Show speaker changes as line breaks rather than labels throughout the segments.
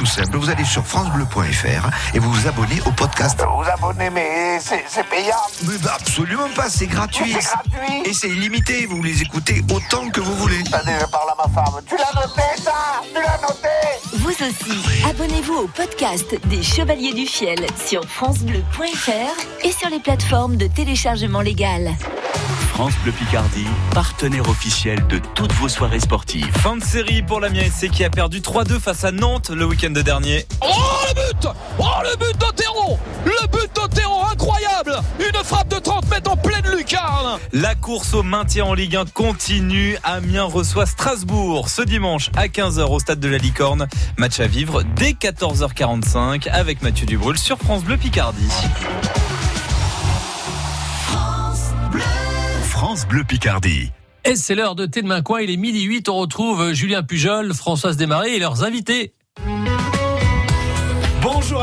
tout simple. Vous allez sur francebleu.fr et vous vous abonnez au podcast.
Vous abonnez, mais c'est payant.
Mais bah, absolument pas, c'est gratuit.
C'est gratuit.
Et c'est illimité, vous les écoutez autant que vous voulez.
Attendez, je parle à ma femme. Tu l'as noté, ça Tu l'as noté
Vous aussi, abonnez-vous au podcast des Chevaliers du Fiel sur francebleu.fr et sur les plateformes de téléchargement légal.
France Bleu Picardie, partenaire officiel de toutes vos soirées sportives.
Fin de série pour l'Amiens SC qui a perdu 3-2 face à Nantes le week-end dernier.
Oh le but Oh le but d'Otero Le but d'Otero incroyable Une frappe de 30 mètres en pleine lucarne
La course au maintien en Ligue 1 continue. Amiens reçoit Strasbourg ce dimanche à 15h au stade de la Licorne. Match à vivre dès 14h45 avec Mathieu Dubrul sur France Bleu Picardie.
France Bleu Picardie.
Et c'est l'heure de Thé de Main Coin, il est midi 8, on retrouve Julien Pujol, Françoise Desmarais et leurs invités.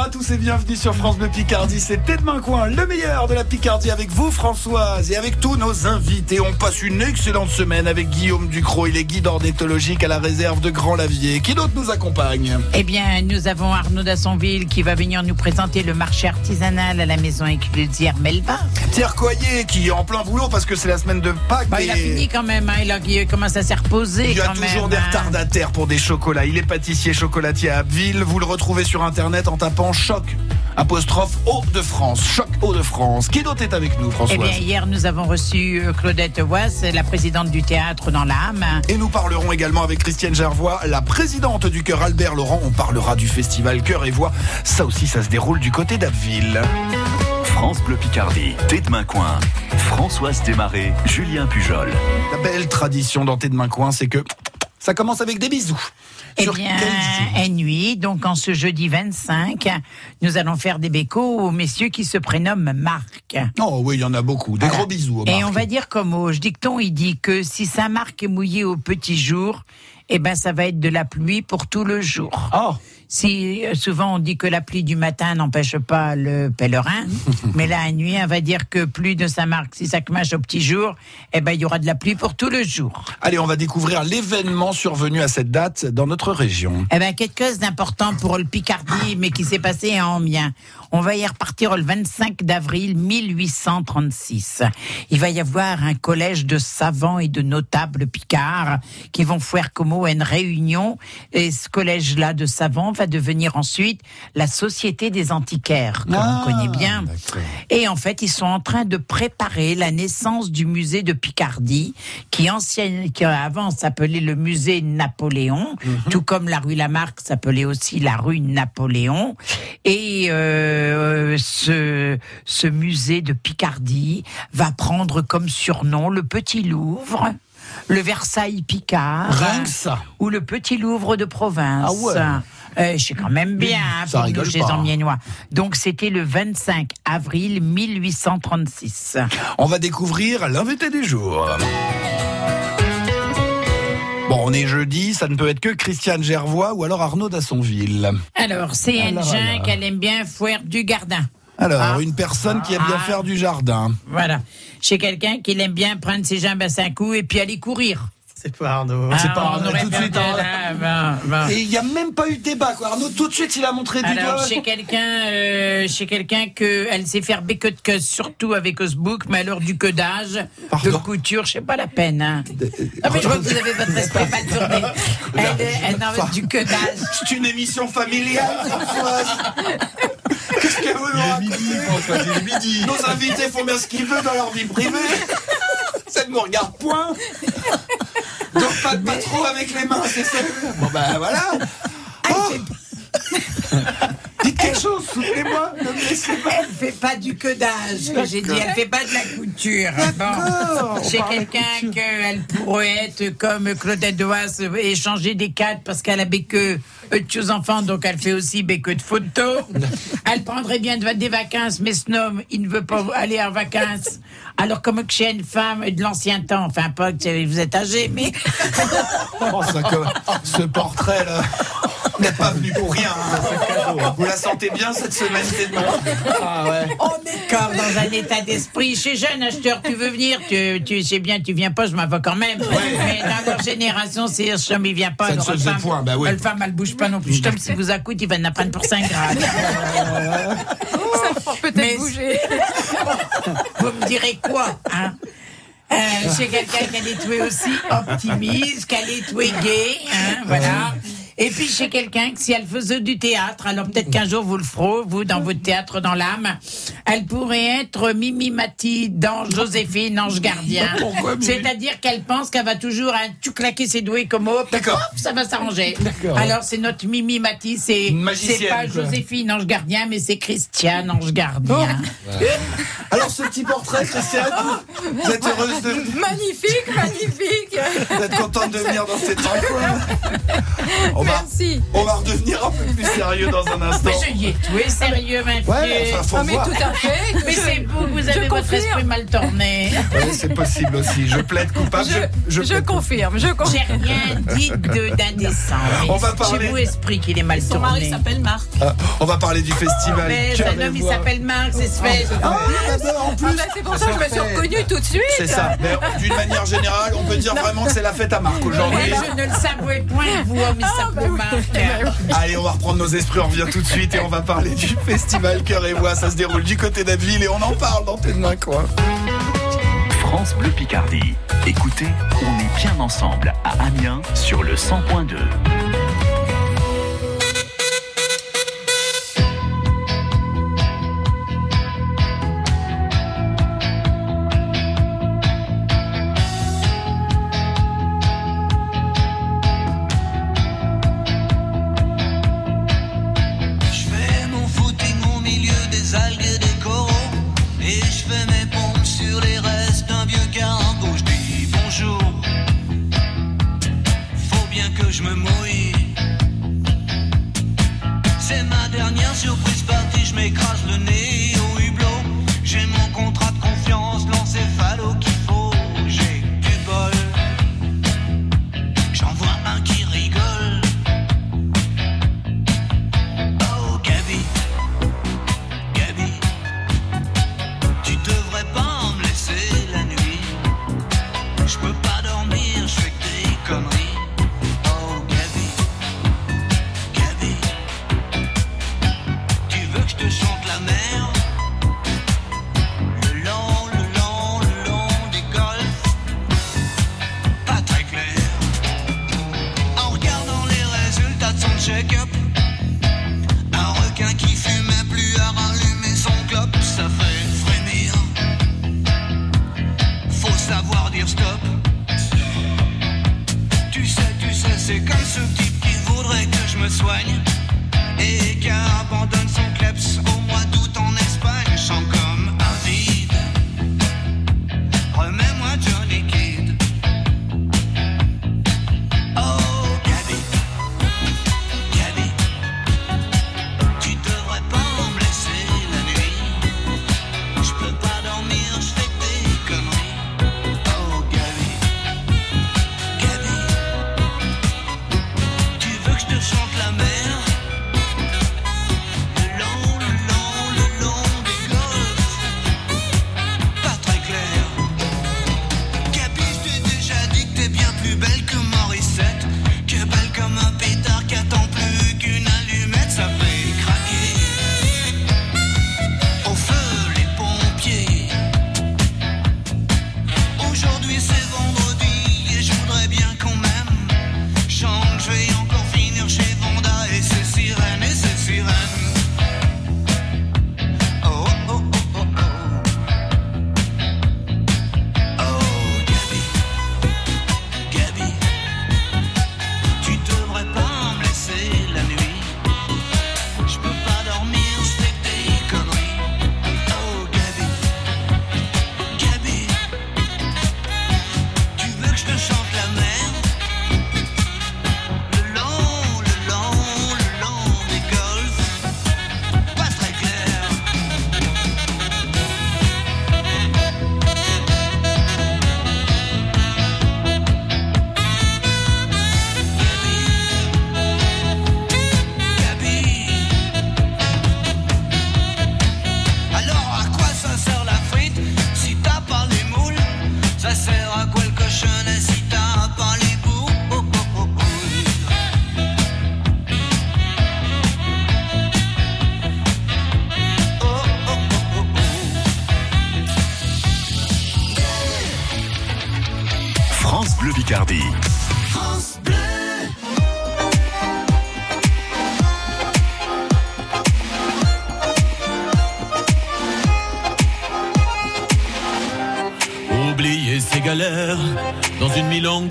À tous et bienvenue sur France Bleu Picardie. C'est Tête Main Coin, le meilleur de la Picardie avec vous Françoise et avec tous nos invités. On passe une excellente semaine avec Guillaume Ducrot. Il est guide ornithologique à la réserve de Grand Lavier. Qui d'autre nous accompagne?
Eh bien, nous avons Arnaud Dassonville qui va venir nous présenter le marché artisanal à la maison inclusière Melba.
Pierre Coyer qui est en plein boulot parce que c'est la semaine de Pâques.
Bah, il a fini quand même, hein, il, a, il commence à s'y reposer
Il y a toujours
même.
des
hein.
retardataires pour des chocolats. Il est pâtissier chocolatier à Abbeville. Vous le retrouvez sur internet en tapant choc apostrophe Hauts-de-France. Choc Hauts-de-France. Qui d'autre est avec nous,
Eh
Françoise
bien, hier, nous avons reçu euh, Claudette Wass, la présidente du théâtre dans l'âme.
Et nous parlerons également avec Christiane Gervois, la présidente du chœur Albert Laurent. On parlera du festival Chœur et Voix. Ça aussi, ça se déroule du côté d'Abbeville.
France Bleu Picardie, Thé de Main Coin. Françoise Desmarais, Julien Pujol.
La belle tradition dans Thé de Main Coin, c'est que ça commence avec des bisous.
Eh
Sur
bien,
quel
et nuit, donc en ce jeudi 25, nous allons faire des bécos aux messieurs qui se prénomment Marc.
Oh oui, il y en a beaucoup. Des gros bisous.
Et on va dire comme au dicton, il dit que si Saint-Marc est mouillé au petit jour, eh ben ça va être de la pluie pour tout le jour.
Oh,
Si euh, souvent on dit que la pluie du matin n'empêche pas le pèlerin, mais là à nuit, on va dire que pluie de Saint-Marc, si ça cmache au petit jour, eh ben il y aura de la pluie pour tout le jour.
allez, on va découvrir l'événement survenu à cette date dans notre région.
Eh ben quelque chose d'important pour le Picardie, mais qui s'est passé à Amiens. On va y repartir le 25 d'avril 1836. Il va y avoir un collège de savants et de notables picards qui vont faire comme une réunion. Et ce collège-là de savants va devenir ensuite la Société des antiquaires, que
Ah,
l'on connaît bien. Et en fait, ils sont en train de préparer la naissance du musée de Picardie, qui, ancienne, qui avant s'appelait le musée Napoléon, tout comme la rue Lamarck s'appelait aussi la rue Napoléon. Et euh, ce, ce musée de Picardie va prendre comme surnom le Petit Louvre. Le Versailles Picard. Ou le Petit Louvre de province.
Ah ouais.
Euh, je sais quand même bien hein,
Ça
pour
rigole
chez
pas.
Amiénois. Donc c'était le 25 avril 1836.
On va découvrir l'invité du jour. Bon, on est jeudi, ça ne peut être que Christiane Gervois ou alors Arnaud Dassonville.
Alors c'est un
Alors, alors.
qu'elle aime bien faire du gardin.
Alors,
Ah.
une personne qui aime bien
Ah.
faire du jardin.
Voilà. Chez quelqu'un qui aime bien prendre ses jambes à cinq coups et puis aller courir.
C'est pas Arnaud.
Ah,
C'est pas Arnaud. Tout de suite, Arnaud.
là, bon.
Et il n'y a même pas eu de débat, quoi. Arnaud, tout de suite, il a montré du doigt.
chez quelqu'un, euh, chez quelqu'un que elle sait faire béque de surtout avec Osbook, mais alors du codage, de couture, je sais pas la peine. Hein. Ah mais je vois que vous avez votre respect mal tourné. Elle, elle, du codage.
C'est une émission familiale, Françoise. Qu'est-ce qu'elle veut nous raconter Nos invités font bien ce qu'ils veulent dans leur vie privée. Ça ne nous regarde point. Donc pas, pas trop avec les mains, c'est ça Bon ben voilà. Oh. Dites quelque chose, soutenez-moi.
Elle fait pas du codage, que j'ai dit. Elle fait pas de la couture. Bon.
de
quelqu'un qu'elle pourrait être comme Claudette Doas, échanger des cadres parce qu'elle a béque de choses enfants, donc elle fait aussi béque de photos. Elle prendrait bien de- des vacances, mais ce homme, il ne veut pas aller en vacances. Alors comme que chez une femme de l'ancien temps, enfin pas que vous êtes âgé, mais
Oh, ça, comme- ce portrait là. Vous n'êtes pas venu pour rien. hein. Vous la sentez bien cette semaine, c'est bon. Ah ouais.
on est encore dans un état d'esprit. Je suis jeune acheteur, tu veux venir, tu, tu sais bien, tu viens pas, je m'en vais quand même. Mais dans leur génération, c'est Hirschham, il vient pas.
Ça ne se
femme-
point, bah oui.
La femme, elle bouge pas non plus. Comme si vous accoute, il va en prendre pour 5 grades.
Ça va peut-être
Mais-
bouger.
Vous me direz quoi, hein? Euh, chez quelqu'un qui a trouvé aussi optimiste, qui a trouvé gay, hein, voilà. Et puis chez quelqu'un que si elle faisait du théâtre, alors peut-être qu'un jour vous le ferez, vous, dans votre théâtre dans l'âme, elle pourrait être Mimi Mati dans Joséphine, Ange Gardien.
Pourquoi, Mimi
C'est-à-dire qu'elle pense qu'elle va toujours hein, tout claquer ses doigts comme hop,
D'accord.
hop, ça va s'arranger.
D'accord.
Alors c'est notre Mimi Mati, c'est
Une magicienne,
c'est pas
quoi.
Joséphine Ange Gardien, mais c'est Christiane Ange Gardien.
Alors, ce petit portrait, Christiane, vous êtes heureuse de.
Magnifique, magnifique.
Vous êtes contente de venir dans cette rencontre on va,
Merci.
on va redevenir un peu plus sérieux dans un instant.
Mais je y ai tout sérieux, ma fille.
Ouais, enfin, faut
Ah, mais
voir.
tout à fait.
Mais
Je-
c'est vous, vous
je
avez votre
confirme.
esprit mal tourné.
Ouais, c'est possible aussi. Je plaide coupable.
Je, je
plaide
confirme, je
J'ai
confirme.
rien dit de- d'indécent. mais
On va parler-
C'est vous, esprit, qu'il est mal
Son mari
tourné.
s'appelle Marc.
Ah, on va parler du festival.
Mais
Cœur
un homme, il s'appelle Marc, c'est ce fait.
Ah en
Ah,
plus.
bah, c'est pour ça que je me suis reconnue tout de suite.
C'est ça. Mais d'une manière générale, on peut dire vraiment que c'est la fête à Marc aujourd'hui.
Mais je ne le savais point, vous, homme,
Allez, on va reprendre nos esprits, on revient tout de suite et on va parler du festival Cœur et Voix. Ça se déroule du côté d'Abbeville et on en parle dans Tête d'un coin.
France Bleu Picardie. Écoutez, on est bien ensemble à Amiens sur le 100.2.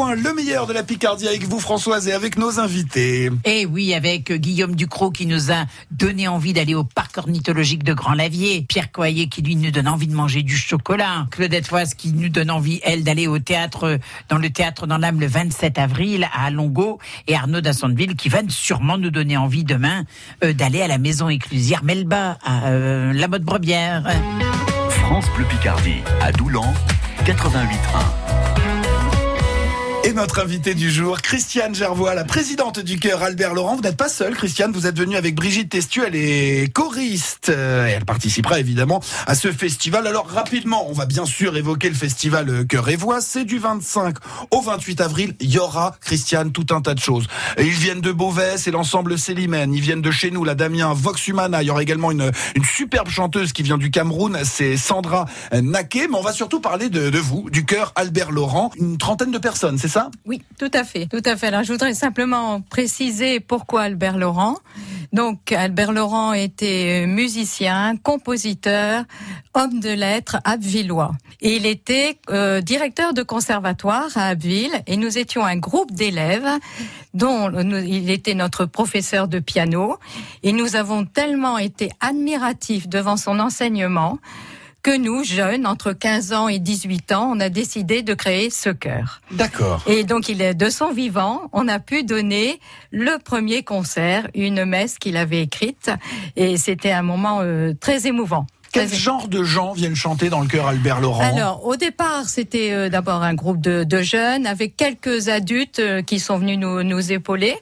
Coin, le meilleur de la Picardie avec vous Françoise et avec nos invités.
Et oui, avec Guillaume Ducrot qui nous a donné envie d'aller au parc ornithologique de Grand-Lavier, Pierre Coyer qui lui nous donne envie de manger du chocolat, Claudette Foise qui nous donne envie, elle, d'aller au théâtre, dans le théâtre dans l'âme le 27 avril à Alongo, et Arnaud d'Assonville qui va sûrement nous donner envie demain euh, d'aller à la maison éclusière Melba à euh, la mode brebière.
France Bleu Picardie, à Doulan, 88.1.
Et notre invité du jour, Christiane Gervois, la présidente du chœur Albert Laurent. Vous n'êtes pas seule, Christiane, vous êtes venue avec Brigitte Testu, elle est choriste. Euh, Et elle participera évidemment à ce festival. Alors rapidement, on va bien sûr évoquer le festival euh, Chœur et Voix. C'est du 25 au 28 avril. Il y aura, Christiane, tout un tas de choses. Ils viennent de Beauvais, c'est l'ensemble Célimène. Ils viennent de chez nous, la Damien Vox Humana. Il y aura également une, une superbe chanteuse qui vient du Cameroun, c'est Sandra Naké. Mais on va surtout parler de, de vous, du chœur Albert Laurent. Une trentaine de personnes,
Oui, tout à fait, tout à fait. Je voudrais simplement préciser pourquoi Albert Laurent. Donc, Albert Laurent était musicien, compositeur, homme de lettres abbvillois. Et il était euh, directeur de conservatoire à Abbeville et nous étions un groupe d'élèves dont il était notre professeur de piano et nous avons tellement été admiratifs devant son enseignement que nous, jeunes, entre 15 ans et 18 ans, on a décidé de créer ce chœur.
D'accord.
Et donc, il est de son vivant, on a pu donner le premier concert, une messe qu'il avait écrite, et c'était un moment euh, très émouvant.
Quel genre de gens viennent chanter dans le chœur Albert Laurent?
Alors, au départ, c'était euh, d'abord un groupe de, de jeunes avec quelques adultes euh, qui sont venus nous, nous épauler.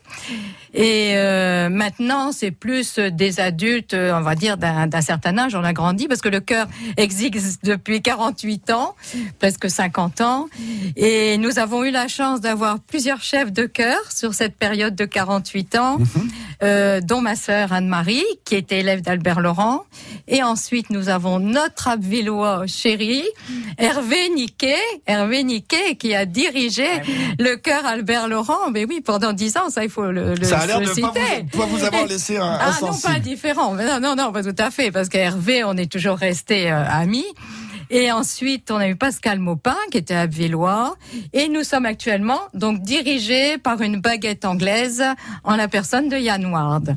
Et euh, maintenant, c'est plus des adultes, euh, on va dire, d'un certain âge. On a grandi parce que le chœur existe depuis 48 ans, presque 50 ans. Et nous avons eu la chance d'avoir plusieurs chefs de chœur sur cette période de 48 ans. Euh, dont ma sœur Anne-Marie, qui était élève d'Albert Laurent. Et ensuite, nous avons notre Abvillois chéri, Hervé Niquet, Hervé Niquet, qui a dirigé le chœur Albert Laurent. Mais oui, pendant dix ans, ça, il faut le, le
Ça a l'air
le
de pas pas vous avoir laissé un,
Ah non, pas différent. Non, non, non, pas tout à fait, parce qu'Hervé, on est toujours restés euh, amis. Et ensuite, on a eu Pascal Maupin, qui était abvillois. Et nous sommes actuellement donc dirigés par une baguette anglaise en la personne de Yann Ward.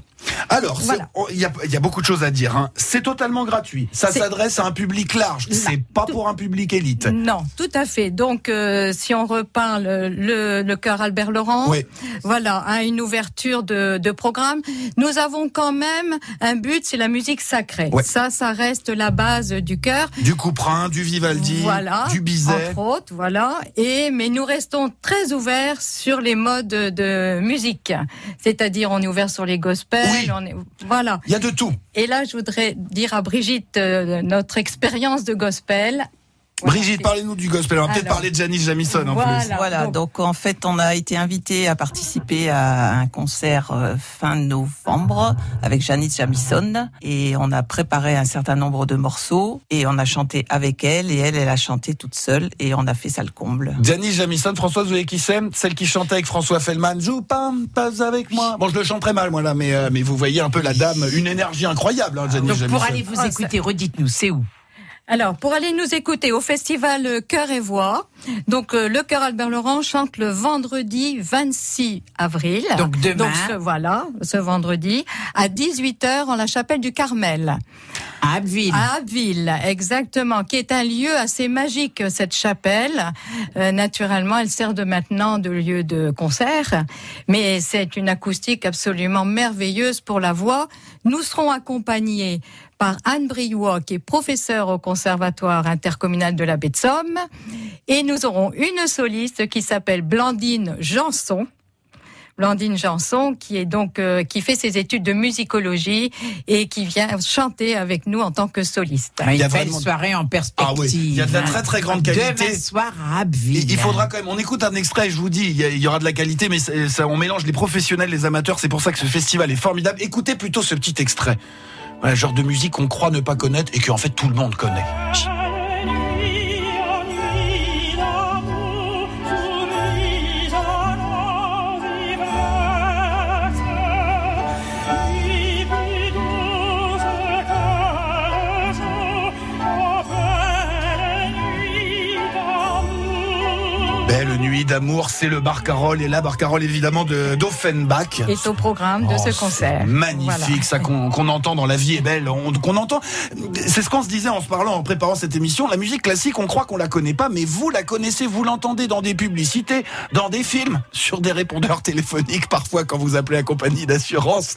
Alors,
Voilà.
il y, a, il y a beaucoup de choses à dire. hein. C'est totalement gratuit. Ça s'adresse à un public large. C'est pas pour un public élite.
Non, tout à fait. Donc, euh, si on reparle le, le chœur Albert Laurent,
Oui.
voilà, à une ouverture de, de programme, nous avons quand même un but, c'est la musique sacrée.
Ouais.
Ça, ça reste la base du chœur.
Du Couperin, du Vivaldi,
voilà,
du Bizet.
entre autres, voilà. Et mais nous restons très ouverts sur les modes de musique, c'est-à-dire on est ouvert sur les gospels,
Oui.
on est, voilà.
Il y a de tout.
Et là, je voudrais dire à Brigitte euh, notre expérience de gospel.
Brigitte, parlez-nous du gospel. On va peut-être parler de Janis Jamison en
Voilà.
plus.
Voilà,
donc-
en fait, on a été invité à participer à un concert euh, fin novembre avec Janice Jamison et on a préparé un certain nombre de morceaux et on a chanté avec elle et elle, elle a chanté toute seule et on a fait ça le comble.
Janis Jamison, Françoise, vous voyez qui c'est? Celle qui chantait avec François Fellman. Joue pas, pas avec moi. Bon, je le chante très mal, moi, là, mais, euh, mais vous voyez un peu la dame, une énergie incroyable, hein, Janis
Donc
Jamison.
pour aller vous
Ah,
écouter, redites-nous, c'est où?
Alors, pour aller nous écouter au festival Cœur et Voix, donc euh, le Chœur Albert Laurent chante le vendredi 26 avril.
Donc demain.
ce- voilà, ce vendredi, à 18h en la chapelle du Carmel.
À Abbeville.
À Abbeville, exactement, qui est un lieu assez magique, cette chapelle. Euh, naturellement, elle sert de maintenant de lieu de concert, mais c'est une acoustique absolument merveilleuse pour la voix. Nous serons accompagnés par Anne Briouat, qui est professeure au Conservatoire intercommunal de la baie de Somme, et nous aurons une soliste qui s'appelle Blandine Janson. Blandine Janson, qui est donc euh, qui fait ses études de musicologie et qui vient chanter avec nous en tant que soliste.
Une
Il y a
belle
vraiment-
soirée en perspective.
Ah oui, il y a de la très très grande qualité.
Demain soir à Abbeville.
Il faudra quand même, on écoute un extrait, je vous dis, il y, a- il y aura de la qualité, mais ça, ça- on mélange les professionnels, les amateurs, c'est pour ça que ce festival est formidable. Écoutez plutôt ce petit extrait. Voilà, genre de musique qu'on croit ne pas connaître et que en fait tout le monde connaît. D'amour, c'est le Barcarolle et la Barcarolle évidemment de d'Offenbach.
Est au programme de
Oh,
ce concert.
Magnifique,
Voilà.
ça qu'on entend dans La vie est belle, on- qu'on entend. C'est ce qu'on se disait en se parlant, en préparant cette émission. La musique classique, on croit qu'on la connaît pas, mais vous la connaissez, vous l'entendez dans des publicités, dans des films, sur des répondeurs téléphoniques, parfois quand vous appelez la compagnie d'assurance.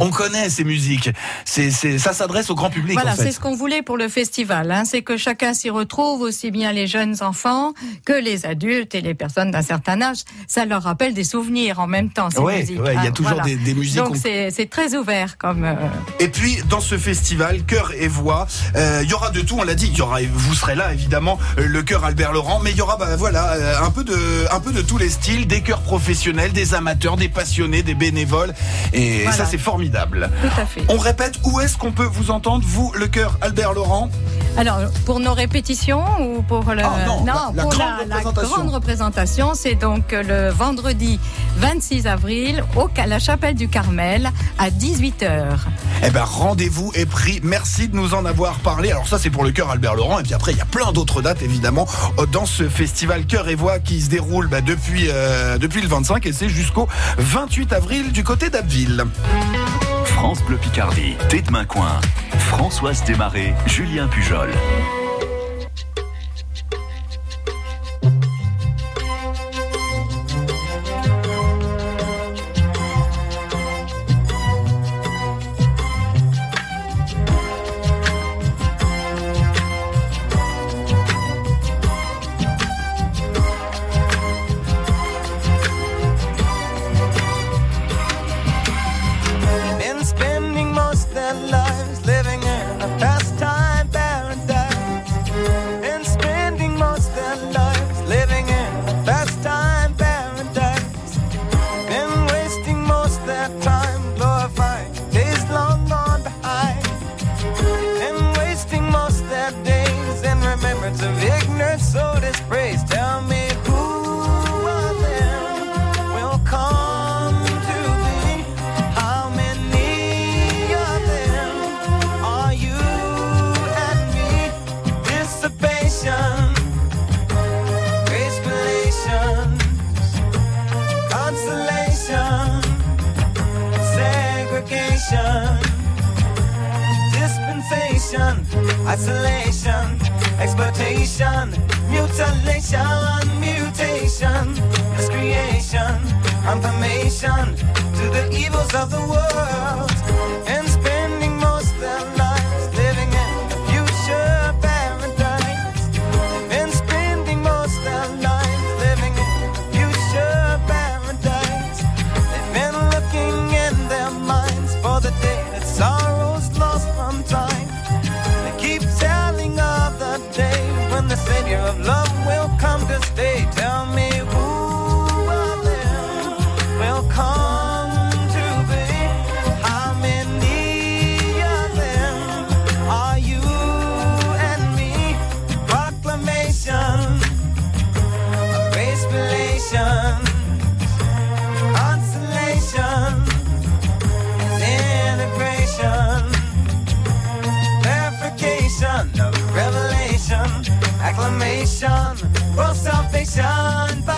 On connaît ces musiques. C'est c'est- ça s'adresse au grand public
Voilà,
en fait.
c'est ce qu'on voulait pour le festival. Hein, c'est que chacun s'y retrouve, aussi bien les jeunes enfants que les adultes et les personnes d'un certain âge. Ça leur rappelle des souvenirs en même temps.
Ouais, ouais, il y a
hein,
toujours
voilà.
des- des musiques
Donc c'est très ouvert comme. euh,
Et puis dans ce festival cœur et voix, euh, il y aura de tout. On l'a dit, il y aura, vous serez là évidemment, euh, le chœur Albert Laurent, mais il y aura bah, voilà euh, un peu de un peu de tous les styles, des chœurs professionnels, des amateurs, des passionnés, des bénévoles, et
Voilà.
ça c'est formidable.
Tout à fait.
On répète, où est-ce qu'on peut vous entendre, vous, le chœur Albert Laurent?
Alors, pour nos répétitions ou pour le...
Ah, non, la- la
pour
grande
la, la
représentation.
grande représentation, c'est donc le vendredi 26 avril au, à la chapelle du Carmel à 18h.
Eh ben rendez-vous est pris. Merci de nous en avoir parlé. Alors ça c'est pour le chœur Albert Laurent et puis après il y a plein d'autres dates évidemment euh, dans ce festival Cœur et Voix qui se déroule bah, depuis euh, depuis le 25 et c'est jusqu'au 28 avril du côté d'Abbeville.
France Bleu Picardie, Tête Main Coin, Françoise Desmarais, Julien Pujol.
mutation, mutilation, mutation, miscreation, confirmation to the evils of the world. And savior of love. salvation, world salvation.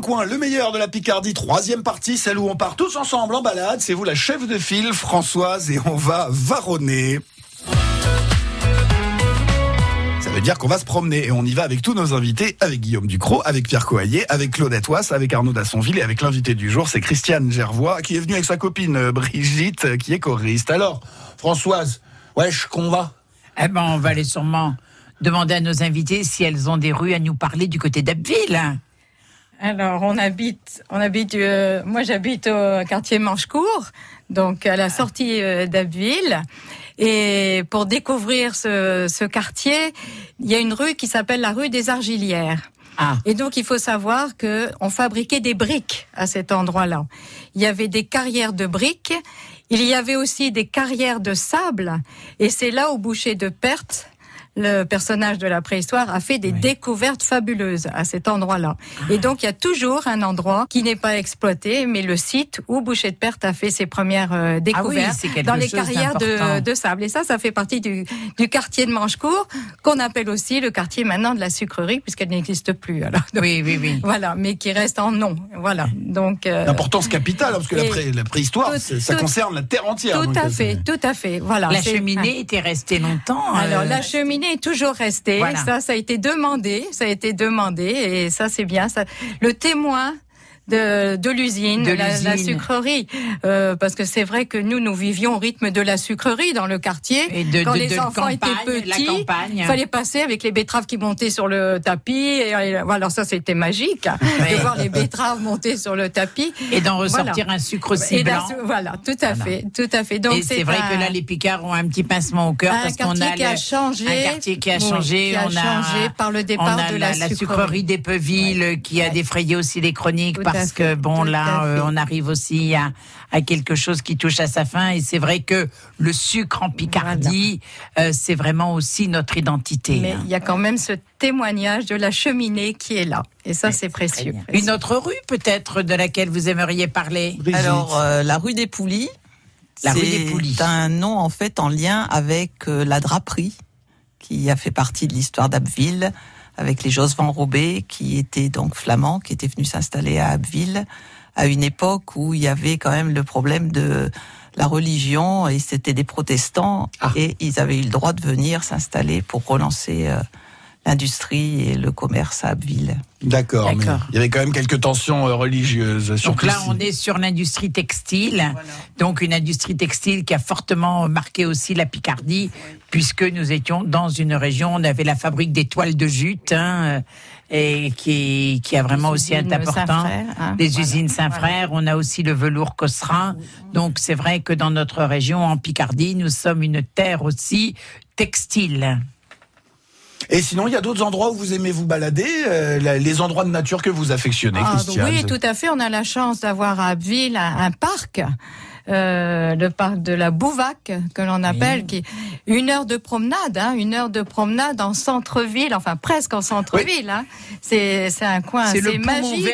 Coin, le meilleur de la Picardie, troisième partie, celle où on part tous ensemble en balade. C'est vous la chef de file, Françoise, et on va varonner. Ça veut dire qu'on va se promener et on y va avec tous nos invités, avec Guillaume Ducrot, avec Pierre Coaillet, avec Claude Etoas, avec Arnaud Dassonville et avec l'invité du jour, c'est Christiane Gervois, qui est venue avec sa copine euh, Brigitte, euh, qui est choriste. Alors, Françoise, wesh, qu'on va?
Eh ben, on va aller sûrement demander à nos invités si elles ont des rues à nous parler du côté d'Abbeville.
Alors, on habite, on habite. euh, moi, j'habite au quartier Manchecourt, donc à la sortie euh, d'Abbeville. Et pour découvrir ce, ce quartier, il y a une rue qui s'appelle la rue des Argilières. Et donc, il faut savoir que on fabriquait des briques à cet endroit-là. Il y avait des carrières de briques. Il y avait aussi des carrières de sable. Et c'est là où Boucher de Perthes le personnage de la préhistoire a fait des découvertes fabuleuses à cet endroit-là. Et donc, il y a toujours un endroit qui n'est pas exploité, mais le site où Boucher de Perthes a fait ses premières euh, découvertes
Ah quelque
dans les carrières de, de sable. Et ça, ça fait partie du, du quartier de Manchecourt, qu'on appelle aussi le quartier maintenant de la sucrerie, puisqu'elle n'existe plus. Alors.
oui, oui, oui.
Voilà, mais qui reste en nom. Voilà. Donc, euh,
L'importance capitale, parce que la,
et
pré- la préhistoire,
tout-
ça
tout-
concerne la terre entière.
Tout à
euh,
fait, tout à fait. Voilà.
La cheminée était restée longtemps.
Alors
euh,
la cheminée est toujours.
Voilà.
Ça, ça a été demandé, ça a été demandé, et ça c'est bien. Ça, le témoin. De, de l'usine,
De
la, sucrerie, Euh, parce que c'est vrai que nous, nous vivions au rythme de la sucrerie dans le quartier.
Et de-
Quand
de-
les
de
enfants
campagne,
étaient petits, il fallait passer avec les betteraves qui montaient sur le tapis. Et, alors ça, c'était magique
Ouais.
de voir les betteraves monter sur le tapis
Et d'en ressortir
Voilà.
un sucre aussi blanc.
voilà, tout à fait, tout à fait. Donc
et c'est vrai
un-
que là, les Picards ont un petit pincement au cœur parce qu'on a
qui a
le-
changé,
un quartier qui a
oui,
changé.
qui a
on a
changé par le départ de
la,
la
sucrerie
sucrerie.
d'Epeville qui a défrayé aussi les chroniques
Tout
parce
fait,
que bon
tout
là, euh, on arrive aussi à, à quelque chose qui touche à sa fin et c'est vrai que le sucre en Picardie, euh, c'est vraiment aussi notre identité.
Mais
hein.
il y a quand même ce témoignage de la cheminée qui est là. Et ça, c'est précieux.
Une autre rue peut-être de laquelle vous aimeriez parler?
Alors, euh, la rue des Poulies.
La rue des Poulies.
C'est un nom en fait en lien avec euh, la draperie qui a fait partie de l'histoire d'Abbeville avec les Josvan Robé qui étaient donc flamands, qui étaient venus s'installer à Abbeville à une époque où il y avait quand même le problème de la religion et c'était des protestants et ils avaient eu le droit de venir s'installer pour relancer euh, l'industrie et le commerce à Abbeville.
D'accord, mais il y avait quand même quelques tensions euh, religieuses.
Donc
surtout
là, on est sur l'industrie textile. Donc une industrie textile qui a fortement marqué aussi la Picardie, puisque nous étions dans une région, on avait la fabrique des toiles de jute, hein, et qui, qui a vraiment aussi un
usines
important.
Saint-Frère, hein.
Les
Voilà.
usines Saint-Frère, on a aussi le velours Cosserin. Donc c'est vrai que dans notre région, en Picardie, nous sommes une terre aussi textile.
Et sinon, il y a d'autres endroits où vous aimez vous balader, euh, les endroits de nature que vous affectionnez,
Ah,
Christiane.
oui, tout à fait. On a la chance d'avoir à Abbeville un, un parc. Euh, le parc de la Bouvac, que l'on appelle, qui est une heure de promenade, hein, une heure de promenade en centre-ville, enfin presque en centre-ville. Hein. C'est c'est un coin,
C'est
magique.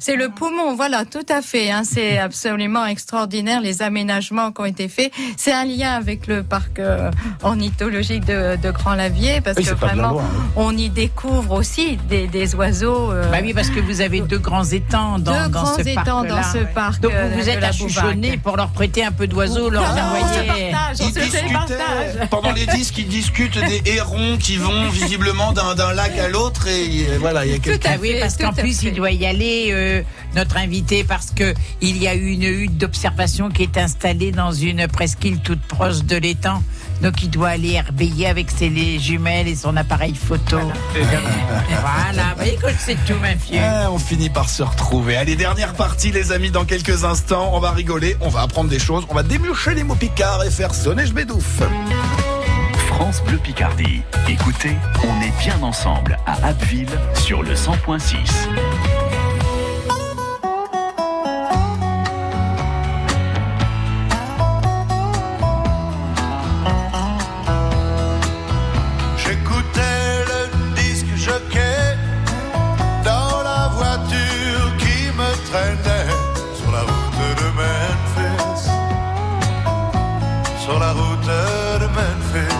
C'est le poumon, voilà, tout à fait. Hein, c'est absolument extraordinaire les aménagements qui ont été faits. C'est un lien avec le parc euh, ornithologique de, de Grand-Lavier, parce
Oui,
que vraiment,
loin, hein.
on y découvre aussi des, des oiseaux. euh,
Bah oui, parce que vous avez deux grands étangs dans,
Deux
dans
grands
ce
étangs
parc-là.
dans ce parc,
Donc
euh,
vous vous
de
êtes
la
achuchonnés pour leur prêter un peu d'oiseaux, leur
Non, on se
envoyer.
partage, on
Ils discutaient, pendant les disques, ils discutent des hérons qui vont visiblement d'un lac à l'autre et voilà, il y a quelqu'un.
Ah oui, parce qu'en plus il doit y aller, euh, notre invité, parce que il y a eu une hutte d'observation qui est installée dans une presqu'île toute proche de l'étang. Donc il doit aller herbeiller avec ses les jumelles et son appareil photo. Voilà, écoute, c'est tout, ma fille.
Ah, on finit par se retrouver. Allez, dernière partie, les amis, dans quelques instants. On va rigoler, on va apprendre des choses, on va démucher les mots picards et faire sonner je bédouf.
France Bleu Picardie. Écoutez, on est bien ensemble à Abbeville sur le 100.6.
de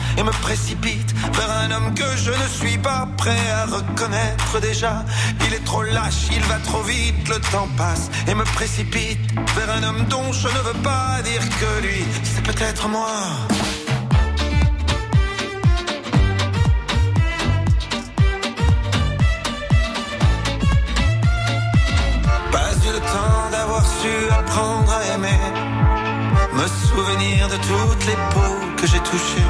et me précipite vers un homme que je ne suis pas prêt à reconnaître déjà. Il est trop lâche, il va trop vite, le temps passe et me précipite vers un homme dont je ne veux pas dire que lui, c'est peut-être moi. Pas eu le temps d'avoir su apprendre à aimer, me souvenir de toutes les peaux que j'ai touchées,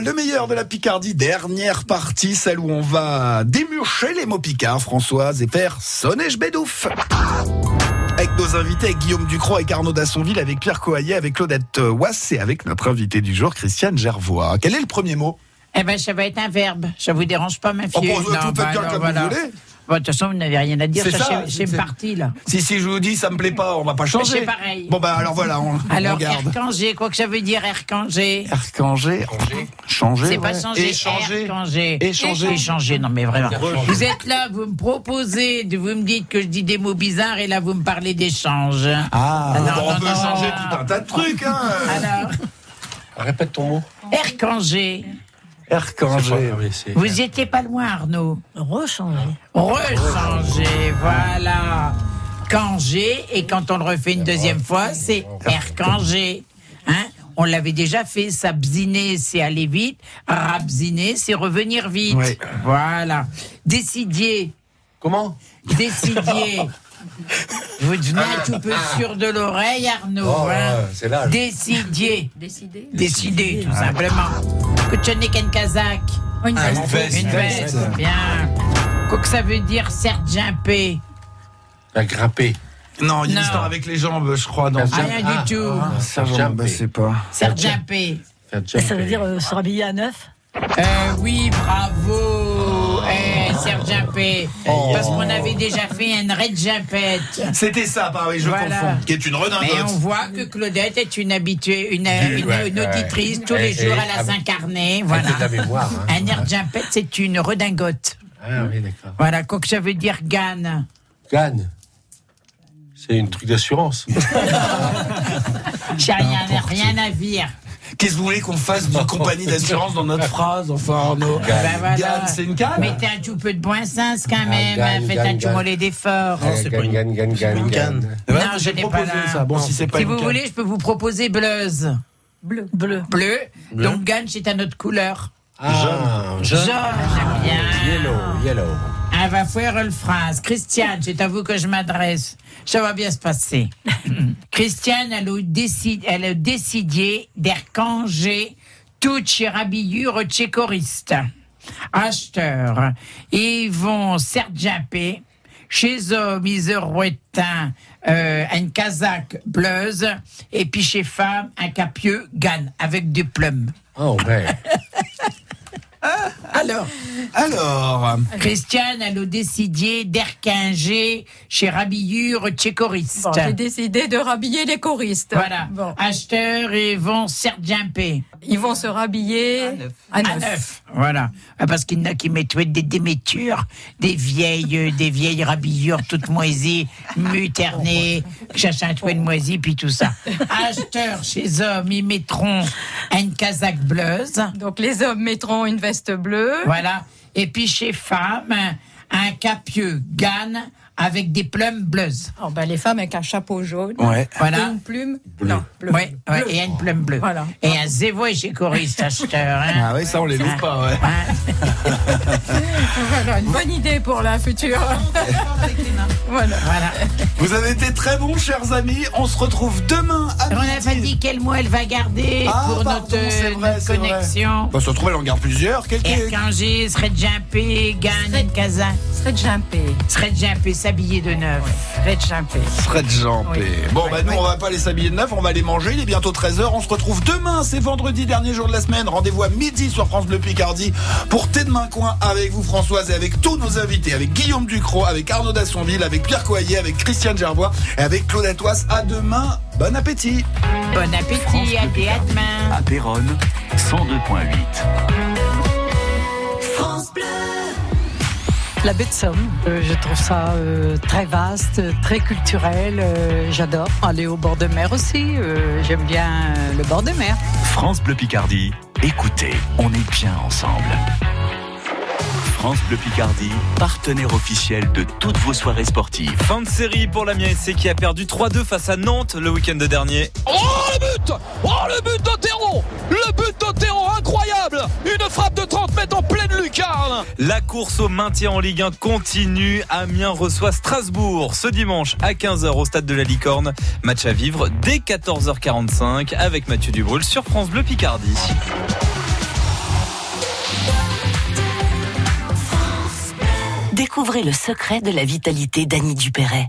Le
meilleur de la Picardie, dernière partie, celle où on va démurcher les mots picards, Françoise, et faire sonner bédouf. Avec nos invités, avec Guillaume Ducrot, avec Arnaud Dassonville, avec Pierre Coaillet, avec Claudette Wass et avec notre invité du jour, Christiane Gervois. Quel est le premier mot?
Eh ben, ça va être un verbe. Ça vous dérange pas, ma
Oh,
fille
bon, vous faites bien
alors,
comme vous voulez.
Bon, de toute façon, vous n'avez rien à dire.
C'est
Ça, parti, là.
Si, si je vous dis, ça me plaît pas, on va pas changer.
C'est pareil.
Bon, bah alors voilà, on, on
Alors,
regarde.
Erkanger, quoi que ça veut dire, Erkanger
Erkanger. Changer.
C'est pas changer,
Échanger.
Erkanger.
Échanger.
Échanger, non mais vraiment. Vous êtes là, vous me proposez, de- vous me dites que je dis des mots bizarres et là vous me parlez d'échange.
Ah, bon, on
non,
peut
non.
changer tout un tas de trucs, hein.
Alors,
Répète ton mot.
Erkanger.
Erkanger.
Vous étiez pas loin, Arnaud. Rechanger. Rechanger, voilà. Kanger, et quand on le refait une deuxième fois, c'est Erkanger. Hein on l'avait déjà fait, s'abziner, c'est aller vite, rabziner, c'est revenir vite. Voilà. Décidier.
Comment?
Décidier. Vous devenez un tout peu sûr de l'oreille, Arnaud.
Oh,
hein.
c'est l'âge.
Décidier.
Décider.
Décider, tout simplement. Kuchenik Kazakh.
Une
Ah,
veste.
une veste.
Une veste, bien. Quoi que ça veut dire, sergimpé.
La grimper.
Non, il y a une histoire avec les jambes, je crois. Dans
Rien du tout.
Sergent, bah, c'est pas.
Sergimpé.
Ça veut dire euh, se rhabiller à neuf?
Euh, oui, bravo. Eh, Serge Jampé.
Oh.
Parce qu'on avait déjà fait un Red Jampette.
C'était ça, bah oui, je
Voilà.
confonds. Qui est une redingote.
Mais on voit que Claudette est une habituée, une, une,
ouais,
une
ouais.
auditrice. Tous
Et-
les jours, elle a
avec
Voilà.
de la mémoire, hein.
Un air Jampette, c'est une redingote.
Ah oui, d'accord.
Voilà, quoi que ça veut dire Gann.
Gann. C'est une truc d'assurance.
J'ai rien, rien à dire.
Qu'est-ce que vous voulez qu'on fasse d'une compagnie d'assurance dans notre phrase, enfin Arnaud
Ben voilà.
Gann, c'est une canne
Mettez un tout peu de bon sens quand même.
Gann,
Faites
Gann,
un tout mollet d'effort.
Non, c'est pas une gagne, gagne, gagne, gagne.
Ouais,
Non, je
j'ai
n'ai pas
proposé
là.
ça. Bon, si c'est pas
Si
une
vous
canne.
voulez, je peux vous proposer bleuze.
Bleu. Bleu.
Bleu.
Bleu.
Donc Gann, c'est à notre couleur.
Ah,
Jaune, j'aime bien.
Yellow, yellow.
Elle va faire le phrase. Christiane, c'est à vous que je m'adresse. Ça va bien se passer. Christiane, elle a décidé, elle a décidé d'ercanger toute chérabillure tchécoriste. Acheteur, ils vont sergimpé. Chez hommes, ils auraient un, euh, un casaque bleuse. Et puis chez femmes, un capieux gagne avec des plumes.
Oh, ben.
Alors,
Alors,
Christiane, elle a décidé d'erquinger chez Rabillure Tchécoriste.
Bon, J'ai décidé de rhabiller les choristes.
Voilà.
Bon.
Acheteurs et vont sergimpé.
Ils vont se rhabiller à neuf.
À neuf. Voilà. Ah, Parce qu'il y en a qui mettent des démétures, des vieilles, euh, des vieilles rhabillures toutes moisies, muternées, cherchent un toit de moisi, puis tout ça. Acheteurs chez hommes, ils mettront une casaque bleuse.
Donc les hommes mettront une veste
Voilà. Et puis chez femmes, un capieux gagne avec des plumes bleues.
Oh, ben, les femmes avec un chapeau jaune.
ouais.
Voilà.
Une plume. Non, bleu.
Ouais, ouais,
Bleu.
et une plume bleue.
Voilà.
Et un zévo chez choriste acheteur. Hein.
Ah oui, ça on les loupe pas, ouais.
Hein.
Voilà, une bonne idée pour la future. voilà.
Voilà.
Vous avez été très bons, chers amis. On se retrouve demain à
On n'a pas dit quel mois elle va garder
Ah,
pour
pardon,
notre,
c'est vrai,
notre
c'est vrai.
connexion.
Bah, ça se trouve, elle en garde plusieurs.
Serait jumpé, gagne une casa.
Serait jumpé.
S'habiller de neuf.
Serait jumpé.
Fred Jampé. Bon, bah, nous, on va pas les s'habiller de neuf, on va les manger. Il est bientôt 13h. On se retrouve demain. C'est vendredi, dernier jour de la semaine. Rendez-vous à midi sur France Bleu Picardie pour Thé de Main Coin avec vous, Françoise, et avec tous nos invités. Avec Guillaume Ducrot, avec Arnaud Dassonville, avec Pierre Coyer, avec Christiane Gervois et avec Claudette Oisse. À demain. Bon appétit.
Bon appétit, à des à demain.
À Péronne, 102.8.
La baie de Somme, euh, je trouve ça euh, très vaste, très culturel. euh, J'adore aller au bord de mer aussi. euh, J'aime bien le bord de mer.
France Bleu Picardie, écoutez, on est bien ensemble. France Bleu Picardie, partenaire officiel de toutes vos soirées sportives.
Fin de série pour l'Amiens SC qui a perdu 3-2 face à Nantes le week-end dernier.
Oh le but Oh le but d'Otero Le but d'Otero incroyable Une frappe 30 mètres en pleine lucarne
La course au maintien en Ligue 1 continue. Amiens reçoit Strasbourg ce dimanche à 15h au stade de la Licorne. Match à vivre dès 14h45 avec Mathieu Dubrul sur France Bleu Picardie.
Découvrez le secret de la vitalité d'Annie Dupéret.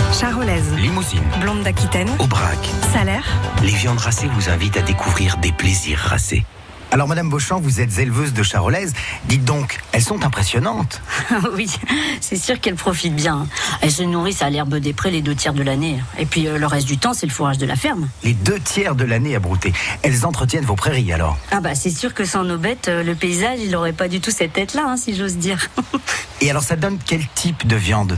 Charolaise,
Limousine,
blonde d'Aquitaine,
Aubrac.
salaire.
Les viandes racées vous invitent à découvrir des plaisirs racés. Alors, Madame Beauchamp, vous êtes éleveuse de charolaises. Dites donc, elles sont impressionnantes.
oui, c'est sûr qu'elles profitent bien. Elles se nourrissent à l'herbe des prés les deux tiers de l'année. Et puis euh, le reste du temps, c'est le fourrage de la ferme.
Les deux tiers de l'année à brouter. Elles entretiennent vos prairies alors.
Ah bah c'est sûr que sans nos bêtes, euh, le paysage, il aurait pas du tout cette tête-là, hein, si j'ose dire.
Et alors, ça donne quel type de viande?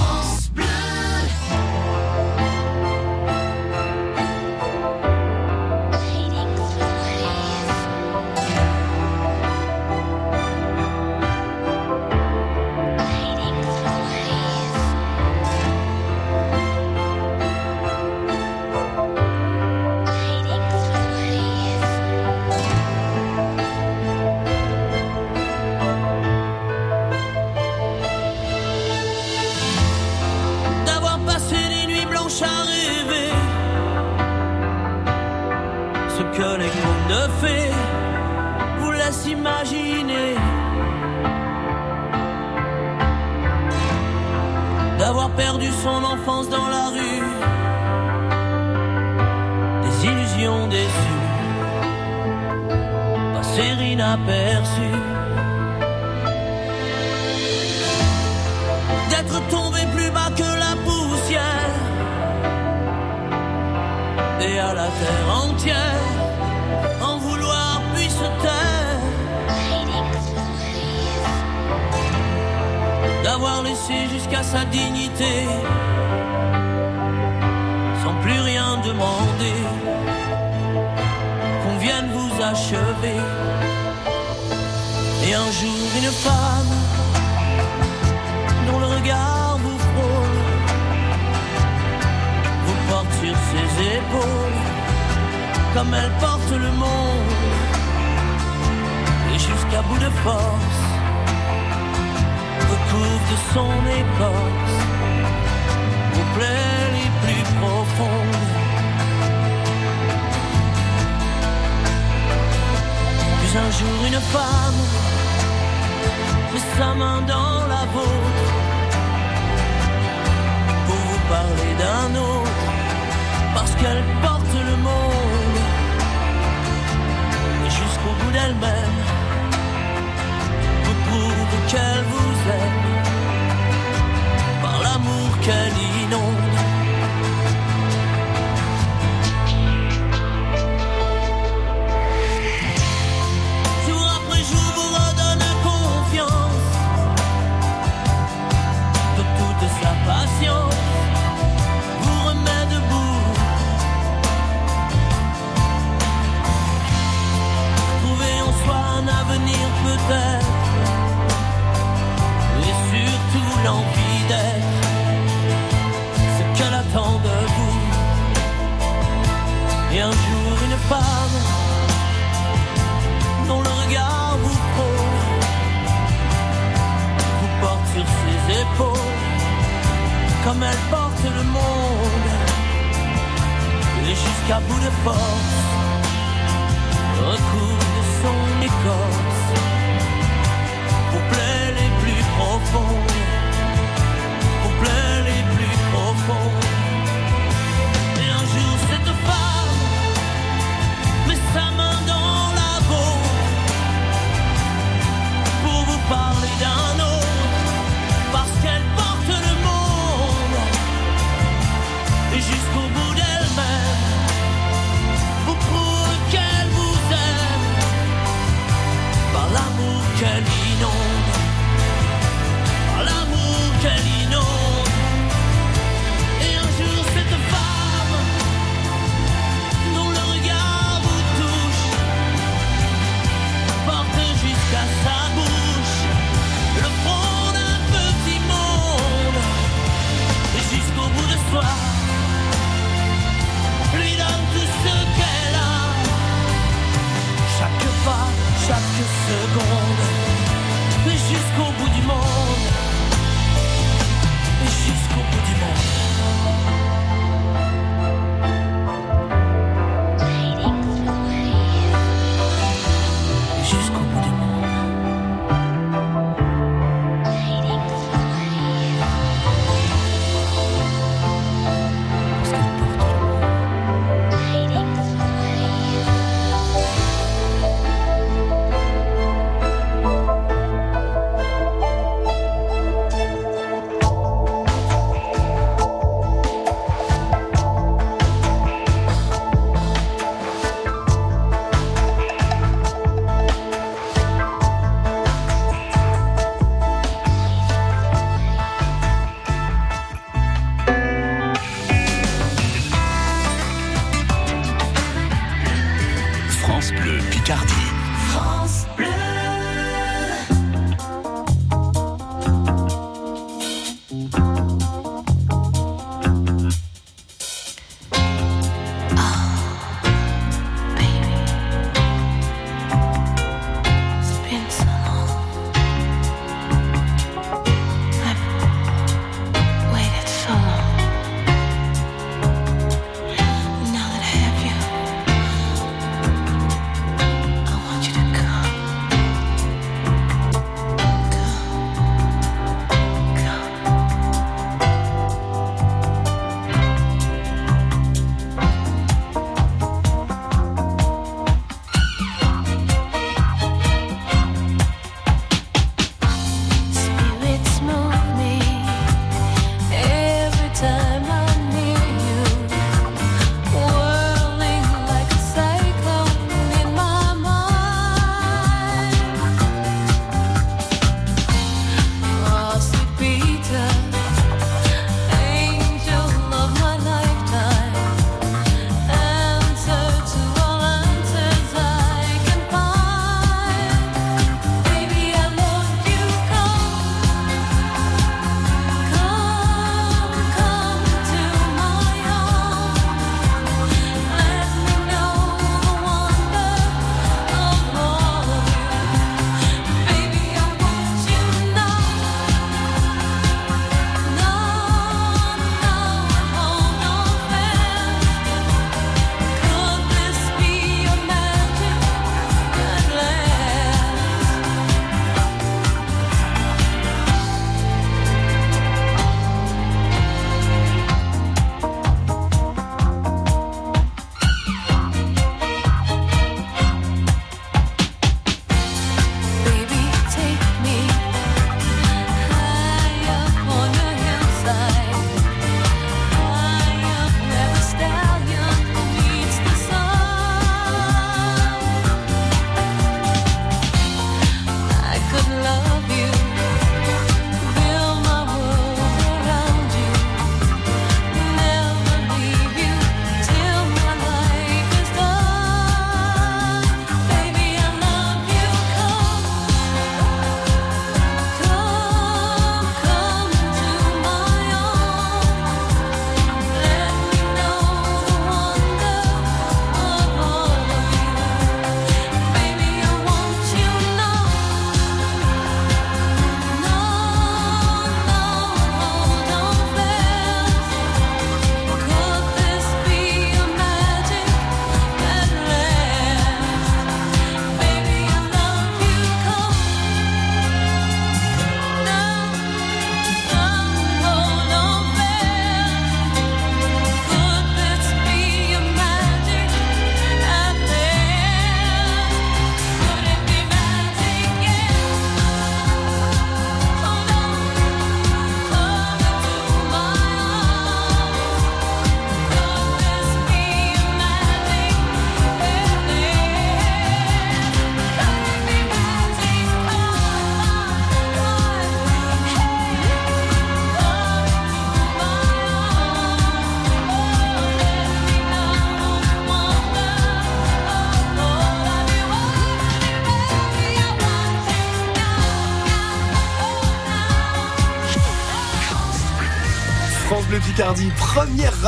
Des illusions déçues, passer inaperçues. D'être tombé plus bas que la poussière. Et à la terre entière en vouloir puis se taire. D'avoir laissé jusqu'à sa dignité. Sans plus rien demander et un jour une femme dont le regard vous frôle vous porte sur ses épaules comme elle porte le monde. Et jusqu'à bout de force recouvre de son écorce vos plaies les plus profondes un jour une femme met sa main dans la vôtre pour vous parler d'un autre parce qu'elle porte le monde jusqu'au bout d'elle-même vous prouve qu'elle vous aime chaque seconde jusqu'au bout du monde. Jusqu'au bout du monde